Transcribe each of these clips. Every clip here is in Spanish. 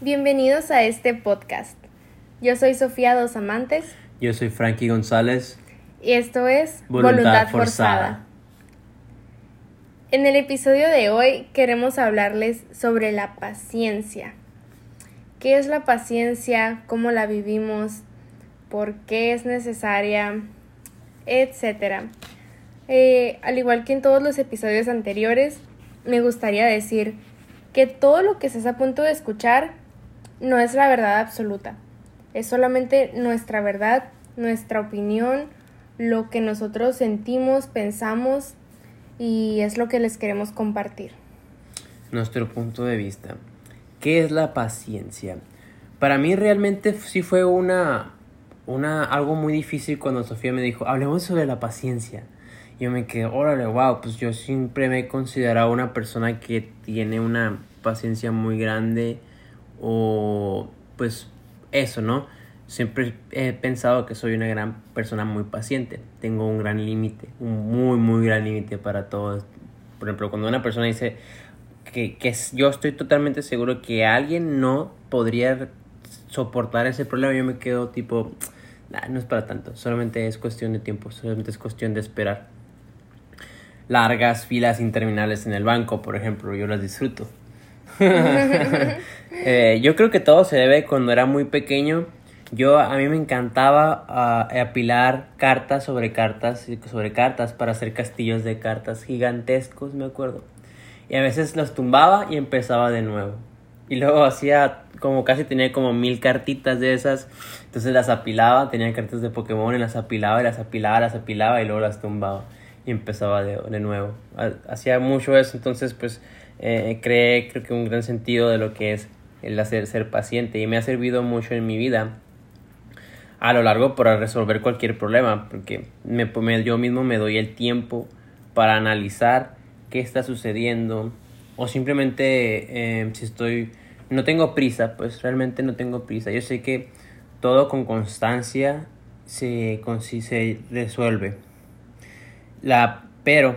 Bienvenidos a este podcast. Yo soy Sofía Dos Amantes. Yo soy Frankie González. Y esto es Voluntad, Forzada. En el episodio de hoy queremos hablarles sobre la paciencia. ¿Qué es la paciencia? ¿Cómo la vivimos? ¿Por qué es necesaria? Etcétera. Eh, al igual que en todos los episodios anteriores, me gustaría decir que todo lo que estás a punto de escuchar no es la verdad absoluta. Es solamente nuestra verdad, nuestra opinión, lo que nosotros sentimos, pensamos y es lo que les queremos compartir. Nuestro punto de vista. ¿Qué es la paciencia? Para mí realmente sí fue una, una algo muy difícil cuando Sofía me dijo, hablemos sobre la paciencia. Yo me quedé, órale, wow, pues yo siempre me he considerado una persona que tiene una paciencia muy grande o pues eso, ¿no? Siempre he pensado que soy una gran persona muy paciente. Tengo un gran límite, un muy, muy gran límite para todo. Por ejemplo, cuando una persona dice que, que yo estoy totalmente seguro que alguien no podría soportar ese problema, yo me quedo tipo, no es para tanto, solamente es cuestión de tiempo, solamente es cuestión de esperar. Largas filas interminables en el banco, por ejemplo, yo las disfruto. Eh, yo creo que todo se debe cuando era muy pequeño. Yo a mí me encantaba ah, apilar cartas sobre cartas sobre cartas para hacer castillos de cartas gigantescos, me acuerdo. Y a veces los tumbaba y empezaba de nuevo. Y luego hacía como casi tenía como mil cartitas de esas. Entonces las apilaba, tenía cartas de Pokémon y las apilaba y las apilaba, las apilaba y luego las tumbaba. Y empezaba de, de nuevo. Hacía mucho eso, entonces pues eh, creé creo que un gran sentido de lo que es el hacer ser paciente y me ha servido mucho en mi vida a lo largo para resolver cualquier problema porque me, yo mismo me doy el tiempo para analizar qué está sucediendo o simplemente eh, si estoy no tengo prisa pues realmente no tengo prisa yo sé que todo con constancia se, se resuelve la pero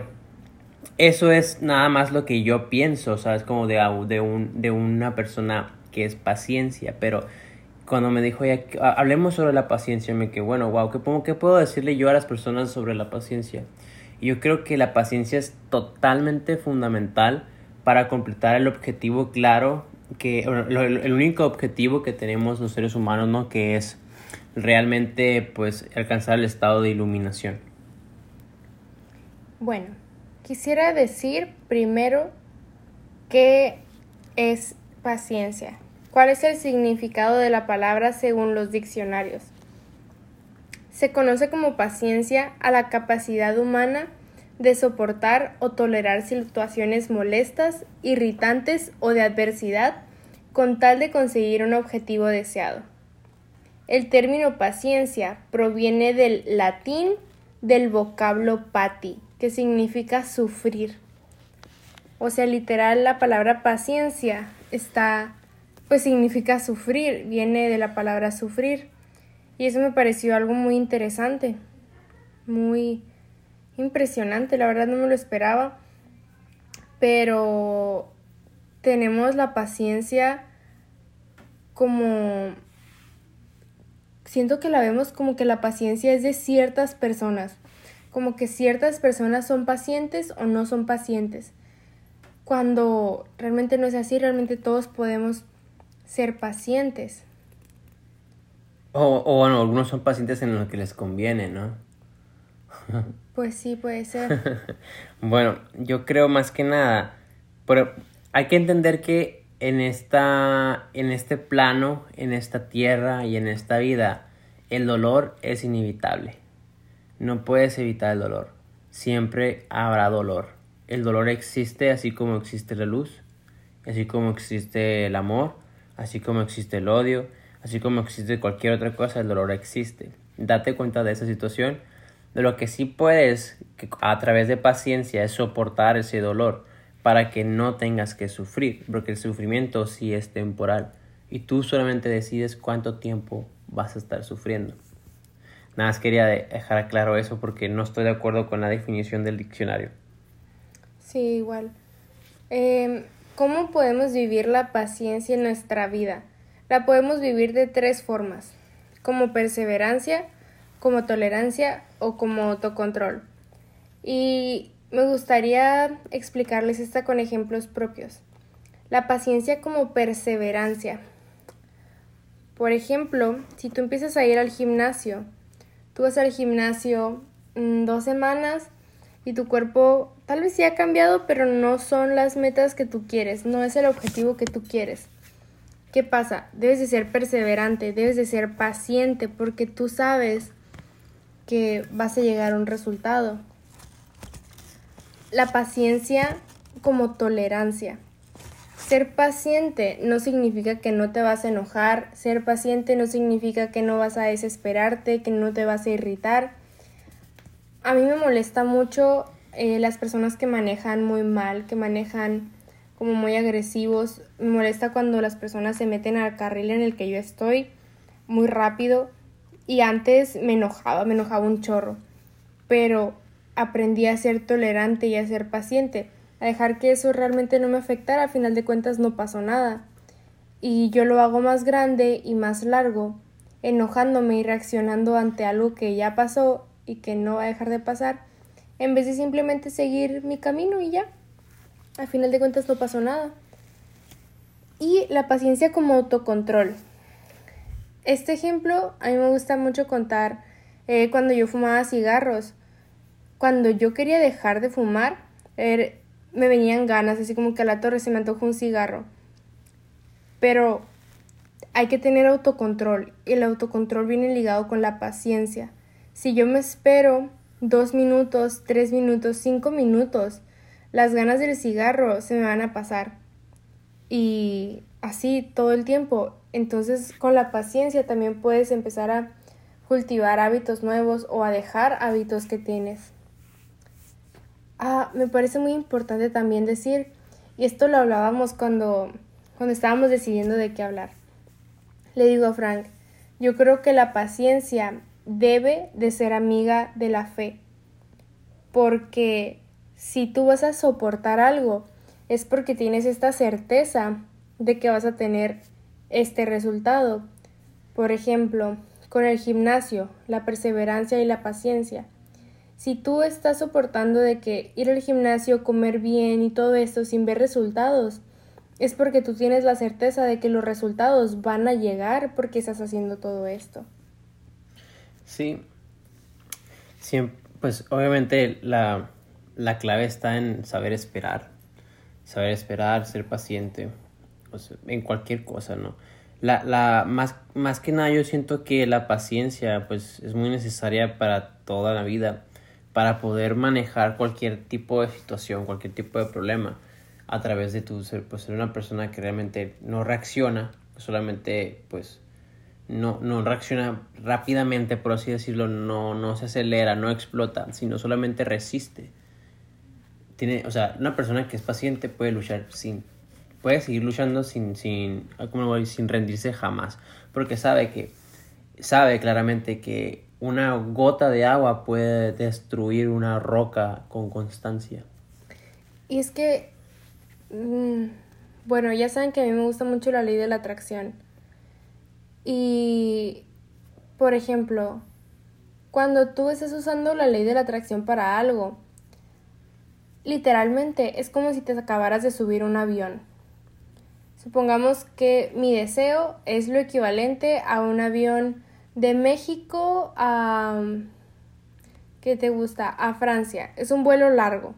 eso es nada más lo que yo pienso, ¿sabes? Como de, de, un, de una persona que es paciencia, pero cuando me dijo, ya, hablemos sobre la paciencia, me quedé, bueno, wow, ¿qué, ¿qué puedo decirle yo a las personas sobre la paciencia? Yo creo que la paciencia es totalmente fundamental para completar el objetivo claro, que el único objetivo que tenemos los seres humanos, ¿no? Que es realmente, pues, alcanzar el estado de iluminación. Bueno, Quisiera decir primero qué es paciencia. ¿Cuál es el significado de la palabra según los diccionarios? Se conoce como paciencia a la capacidad humana de soportar o tolerar situaciones molestas, irritantes o de adversidad con tal de conseguir un objetivo deseado. El término paciencia proviene del latín del vocablo pati, que significa sufrir. O sea, literal la palabra paciencia está, pues significa sufrir, viene de la palabra sufrir. Y eso me pareció algo muy interesante, muy impresionante, la verdad no me lo esperaba. Pero tenemos la paciencia como... Siento que la vemos como que la paciencia es de ciertas personas como que ciertas personas son pacientes o no son pacientes. Cuando realmente no es así, realmente todos podemos ser pacientes. O, o bueno, algunos son pacientes en lo que les conviene, ¿no? pues sí, puede ser. bueno, yo creo más que nada, pero hay que entender que en esta, en este plano, en esta tierra y en esta vida, el dolor es inevitable. No puedes evitar el dolor. Siempre habrá dolor. El dolor existe así como existe la luz, así como existe el amor, así como existe el odio, así como existe cualquier otra cosa, el dolor existe. Date cuenta de esa situación. De lo que sí puedes a través de paciencia es soportar ese dolor para que no tengas que sufrir, porque el sufrimiento sí es temporal y tú solamente decides cuánto tiempo vas a estar sufriendo. Nada más quería dejar claro eso porque no estoy de acuerdo con la definición del diccionario. Sí, igual. Em, ¿Cómo podemos vivir la paciencia en nuestra vida? la podemos vivir de tres formas, como perseverancia, como tolerancia o como autocontrol. Y me gustaría explicarles esta con ejemplos propios. La paciencia como perseverancia. Por ejemplo, si tú empiezas a ir al gimnasio, tú vas al gimnasio mm, dos semanas y tu cuerpo tal vez sí ha cambiado, pero no son las metas que tú quieres, no es el objetivo que tú quieres. ¿Qué pasa? Debes de ser perseverante, debes de ser paciente porque tú sabes que vas a llegar a un resultado. La paciencia como tolerancia. Ser paciente no significa que no te vas a enojar, ser paciente no significa que no vas a desesperarte, que no te vas a irritar. A mí me molesta mucho eh, las personas que manejan muy mal, que manejan como muy agresivos. Me molesta cuando las personas se meten al carril en el que yo estoy muy rápido y antes me enojaba, me enojaba un chorro. Pero aprendí a ser tolerante y a ser paciente, a dejar que eso realmente no me afectara, a final de cuentas no pasó nada. Y yo lo hago más grande y más largo, enojándome y reaccionando ante algo que ya pasó y que no va a dejar de pasar, en vez de simplemente seguir mi camino y ya. A final de cuentas no pasó nada. Y la paciencia como autocontrol. Este ejemplo a mí me gusta mucho contar eh, cuando yo fumaba cigarros cuando yo quería dejar de fumar, er, me venían ganas, así como que a la torre se me antojó un cigarro. Pero hay que tener autocontrol y el autocontrol viene ligado con la paciencia. Si yo me espero dos minutos, tres minutos, cinco minutos, las ganas del cigarro se me van a pasar. Y así todo el tiempo. Entonces con la paciencia también puedes empezar a cultivar hábitos nuevos o a dejar hábitos que tienes. Ah, me parece muy importante también decir, y esto lo hablábamos cuando, cuando estábamos decidiendo de qué hablar. Le digo a Frank, yo creo que la paciencia debe de ser amiga de la fe, porque si tú vas a soportar algo, es porque tienes esta certeza de que vas a tener este resultado. Por ejemplo, con el gimnasio, la perseverancia y la paciencia. Si tú estás soportando de que ir al gimnasio, comer bien y todo esto sin ver resultados, es porque tú tienes la certeza de que los resultados van a llegar porque estás haciendo todo esto. Sí. pues obviamente la, clave está en saber esperar. Saber esperar, ser paciente. en cualquier cosa, ¿no? La, la, más, más que nada yo siento que la paciencia pues es muy necesaria para toda la vida para poder manejar cualquier tipo de situación, cualquier tipo de problema a través de tu ser, pues ser una persona que realmente no reacciona, solamente pues no, no reacciona rápidamente, por así decirlo, no, no se acelera, no explota, sino solamente resiste. Tiene, o sea, una persona que es paciente puede luchar sin, puede seguir luchando sin, sin, como sin rendirse jamás, porque sabe que, sabe claramente que una gota de agua puede destruir una roca con constancia. Y es que, mm, bueno, ya saben que a mí me gusta mucho la ley de la atracción. Y, por ejemplo, cuando tú estás usando la ley de la atracción para algo, literalmente es como si te acabaras de subir un avión. Supongamos que mi deseo es lo equivalente a un avión de México a... ¿Qué te gusta? A Francia. Es un vuelo largo.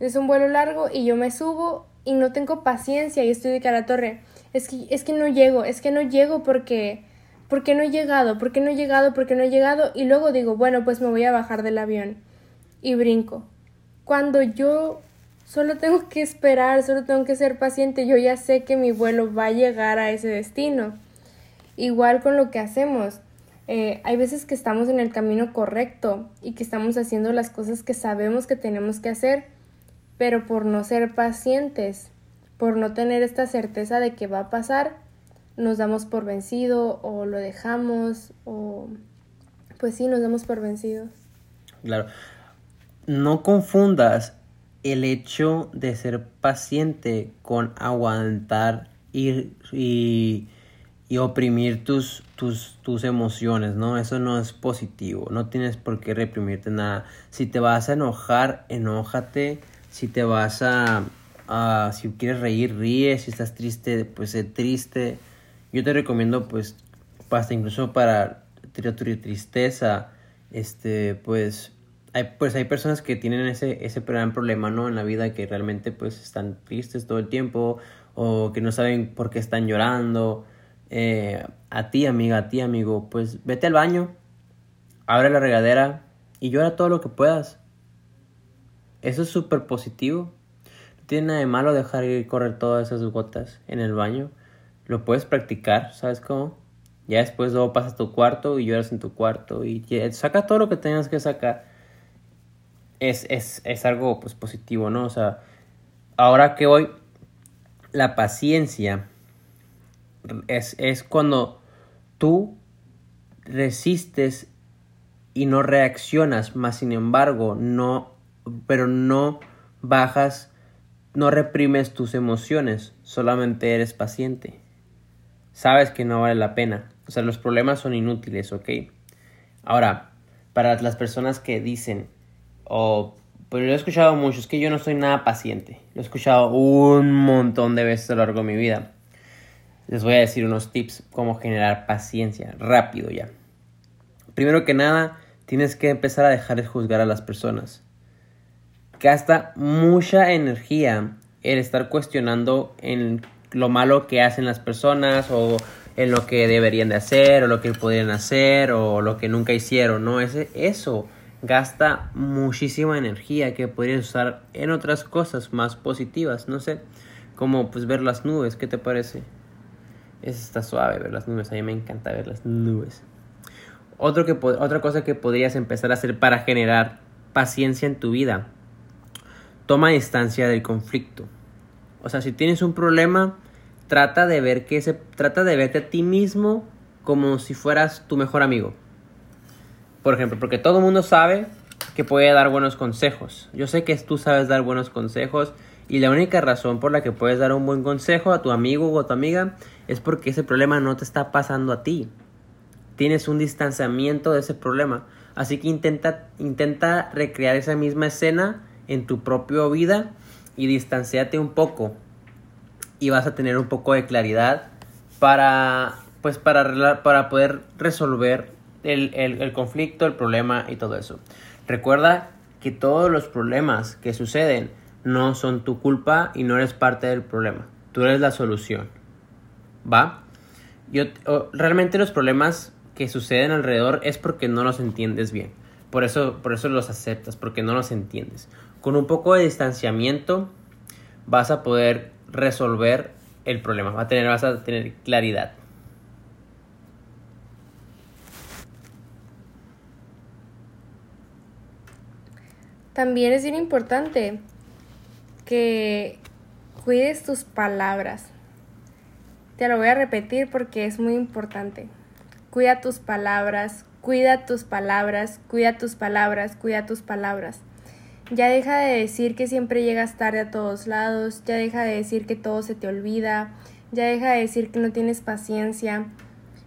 Es un vuelo largo y yo me subo y no tengo paciencia y estoy de cara a torre. Es que, es que no llego, es que no llego porque... Porque no he llegado, porque no he llegado, porque no he llegado. Y luego digo, bueno, pues me voy a bajar del avión. Y brinco. Cuando yo solo tengo que esperar, solo tengo que ser paciente, yo ya sé que mi vuelo va a llegar a ese destino. Igual con lo que hacemos. Eh, hay veces que estamos en el camino correcto y que estamos haciendo las cosas que sabemos que tenemos que hacer, pero por no ser pacientes, por no tener esta certeza de que va a pasar, nos damos por vencido o lo dejamos o pues sí, nos damos por vencidos. Claro. No confundas el hecho de ser paciente con aguantar y, y y oprimir tus, tus, tus emociones, ¿no? Eso no es positivo, no tienes por qué reprimirte nada. Si te vas a enojar, enójate. Si te vas a, si quieres reír, ríe. Si estás triste, pues sé triste. Yo te recomiendo, pues, hasta incluso para tristeza, este, pues, hay, pues hay personas que tienen ese, ese gran problema, ¿no? En la vida que realmente, pues, están tristes todo el tiempo o que no saben por qué están llorando eh, a ti amiga, a ti amigo, pues vete al baño, abre la regadera y llora todo lo que puedas. Eso es súper positivo. No tiene nada de malo dejar correr todas esas gotas en el baño. Lo puedes practicar, ¿sabes cómo? Ya después luego pasas a tu cuarto y lloras en tu cuarto y saca todo lo que tengas que sacar. Es, es, es algo pues positivo, ¿no? O sea, ahora que hoy la paciencia es, es cuando tú resistes y no reaccionas, más sin embargo, no, pero no bajas, no reprimes tus emociones, solamente eres paciente. Sabes que no vale la pena. O sea, los problemas son inútiles, ¿ok? Ahora, para las personas que dicen, o, pues lo he escuchado mucho, es que yo no soy nada paciente. Lo he escuchado un montón de veces a lo largo de mi vida les voy a decir unos tips cómo generar paciencia rápido ya. Primero que nada, tienes que empezar a dejar de juzgar a las personas. Gasta mucha energía el estar cuestionando en lo malo que hacen las personas o en lo que deberían de hacer o lo que podrían hacer o lo que nunca hicieron, ¿no? Ese, eso gasta muchísima energía que podrías usar en otras cosas más positivas, no sé, como pues ver las nubes, ¿qué te parece? Es está suave ver las nubes. A mí me encanta ver las nubes. Otro que, otra cosa que podrías empezar a hacer para generar paciencia en tu vida. Toma distancia del conflicto. O sea, si tienes un problema, trata de ver que trata de verte a ti mismo como si fueras tu mejor amigo. Por ejemplo, porque todo el mundo sabe que puede dar buenos consejos. Yo sé que tú sabes dar buenos consejos y la única razón por la que puedes dar un buen consejo a tu amigo o a tu amiga es porque ese problema no te está pasando a ti. Tienes un distanciamiento de ese problema. Así que intenta, intenta recrear esa misma escena en tu propia vida y distanciate un poco. Y vas a tener un poco de claridad para, pues para, para poder resolver el, el conflicto, el problema y todo eso. Recuerda que todos los problemas que suceden no son tu culpa y no eres parte del problema. Tú eres la solución. ¿Va? Yo, realmente los problemas que suceden alrededor es porque no los entiendes bien. Por eso, por eso los aceptas, porque no los entiendes. Con un poco de distanciamiento vas a poder resolver el problema. Va a tener, vas a tener claridad. También es bien importante que cuides tus palabras. Te lo voy a repetir porque es muy importante. Cuida tus palabras, cuida tus palabras, cuida tus palabras, cuida tus palabras. Ya deja de decir que siempre llegas tarde a todos lados, ya deja de decir que todo se te olvida, ya deja de decir que no tienes paciencia.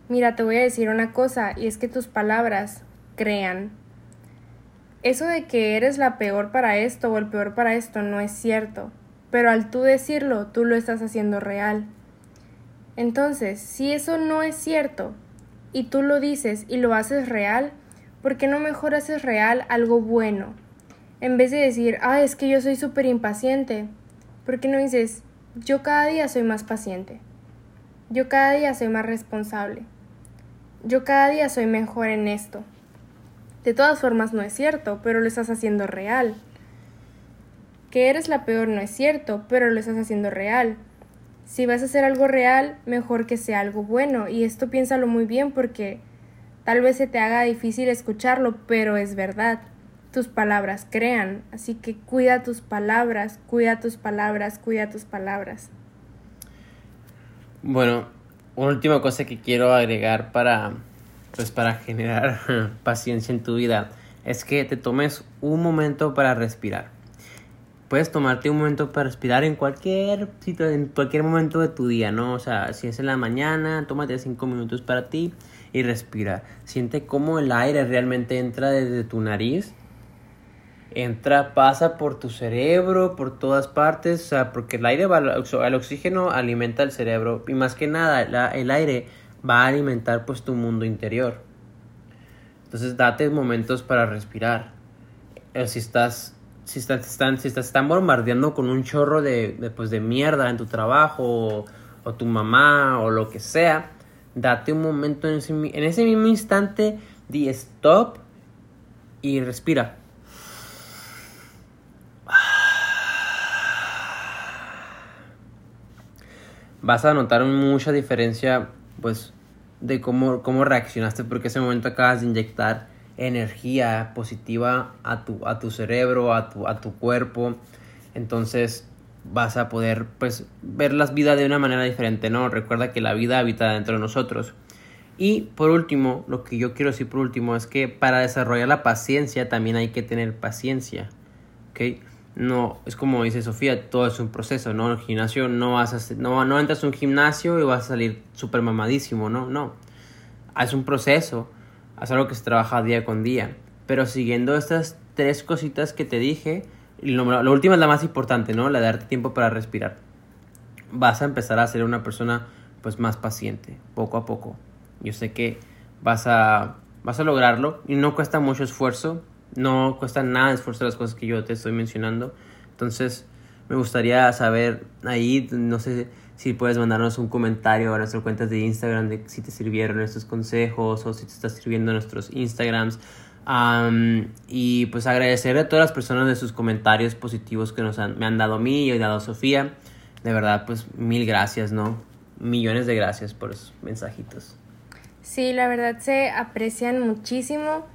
Mira, te voy a decir una cosa, y es que tus palabras crean, eso de que eres la peor para esto o el peor para esto no es cierto, pero al tú decirlo, tú lo estás haciendo real. Entonces, si eso no es cierto y tú lo dices y lo haces real, ¿por qué no mejor haces real algo bueno? En vez de decir, ah, es que yo soy súper impaciente, ¿por qué no dices, yo cada día soy más paciente? Yo cada día soy más responsable. Yo cada día soy mejor en esto. De todas formas no es cierto, pero lo estás haciendo real. Que eres la peor no es cierto, pero lo estás haciendo real. Si vas a hacer algo real, mejor que sea algo bueno. Y esto piénsalo muy bien porque tal vez se te haga difícil escucharlo, pero es verdad. Tus palabras crean, así que cuida tus palabras, cuida tus palabras, cuida tus palabras. Bueno, una última cosa que quiero agregar para pues para generar paciencia en tu vida es que te tomes un momento para respirar. puedes tomarte un momento para respirar en cualquier en cualquier momento de tu día, ¿no? O sea, si es en la mañana, tómate cinco minutos para ti y respira. Siente cómo el aire realmente entra desde tu nariz. Entra, pasa por tu cerebro, por todas partes, o sea, porque el aire el oxígeno alimenta el cerebro y más que nada el aire va a alimentar pues tu mundo interior. Entonces date momentos para respirar. Eh, si estás si estás, están, si estás están bombardeando con un chorro de, pues, de mierda en tu trabajo o, tu mamá o lo que sea, date un momento en ese, en ese mismo instante, di stop y respira. Vas a notar mucha diferencia, pues, de cómo, cómo reaccionaste, porque ese momento acabas de inyectar energía positiva a tu, a tu cerebro, a tu, a tu cuerpo. Entonces vas a poder pues ver las vidas de una manera diferente, ¿no? Recuerda que la vida habita dentro de nosotros. Y por último, lo que yo quiero decir por último es que para desarrollar la paciencia también hay que tener paciencia, ¿ok? No, es como dice Sofía, todo es un proceso, ¿no? El gimnasio no vas a, no, no entras a un gimnasio y vas a salir súper mamadísimo, ¿no? No, es un proceso es algo que se trabaja día con día. Pero siguiendo estas tres cositas que te dije, lo, lo última es la más importante, ¿no? La de darte tiempo para respirar. Vas a empezar a ser una persona pues más paciente, poco a poco. Yo sé que vas a, vas a lograrlo y no cuesta mucho esfuerzo, no cuesta nada esfuerzo las cosas que yo te estoy mencionando. Entonces, me gustaría saber ahí, no sé si puedes mandarnos un comentario a nuestras cuentas de Instagram de si te sirvieron estos consejos o si te está sirviendo nuestros Instagrams. y pues agradecer a todas las personas de sus comentarios positivos que nos han, me han dado a mí y dado a Sofía. De verdad, pues mil gracias, ¿no? Millones de gracias por esos mensajitos. Sí, la verdad se aprecian muchísimo.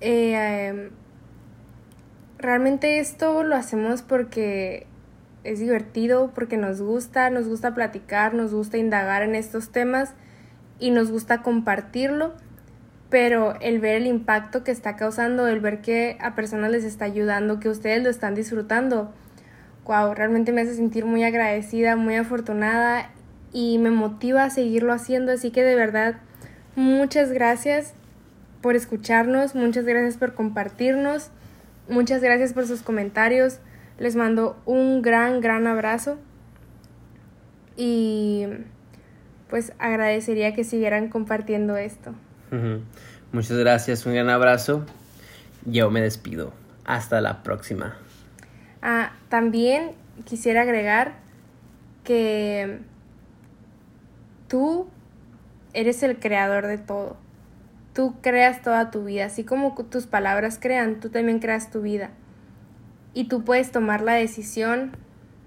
Eh, realmente esto lo hacemos porque es divertido porque nos gusta, nos gusta platicar, nos gusta indagar en estos temas y nos gusta compartirlo, pero el ver el impacto que está causando, el ver que a personas les está ayudando, que ustedes lo están disfrutando, wow, realmente me hace sentir muy agradecida, muy afortunada y me motiva a seguirlo haciendo, así que de verdad, muchas gracias por escucharnos, muchas gracias por compartirnos, muchas gracias por sus comentarios. Les mando un gran, gran abrazo y pues agradecería que siguieran compartiendo esto. Muchas gracias, un gran abrazo. Yo me despido. Hasta la próxima. Ah, también quisiera agregar que tú eres el creador de todo. Tú creas toda tu vida, así como tus palabras crean, tú también creas tu vida y tú puedes tomar la decisión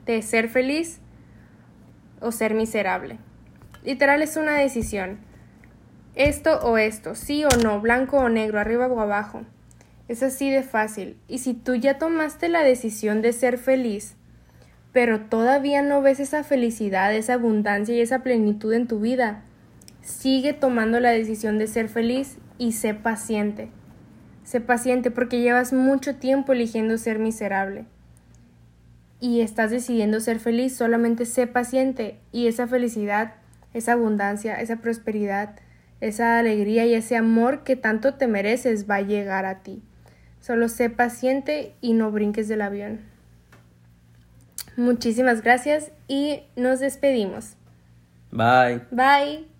de ser feliz o ser miserable. Literal es una decisión. Esto o esto, sí o no, blanco o negro, arriba o abajo. Es así de fácil. Y si tú ya tomaste la decisión de ser feliz, pero todavía no ves esa felicidad, esa abundancia y esa plenitud en tu vida, sigue tomando la decisión de ser feliz y sé paciente. Sé paciente porque llevas mucho tiempo eligiendo ser miserable. Y estás decidiendo ser feliz, solamente sé paciente y esa felicidad, esa abundancia, esa prosperidad, esa alegría y ese amor que tanto te mereces va a llegar a ti. Solo sé paciente y no brinques del avión. Muchísimas gracias y nos despedimos. Bye. Bye.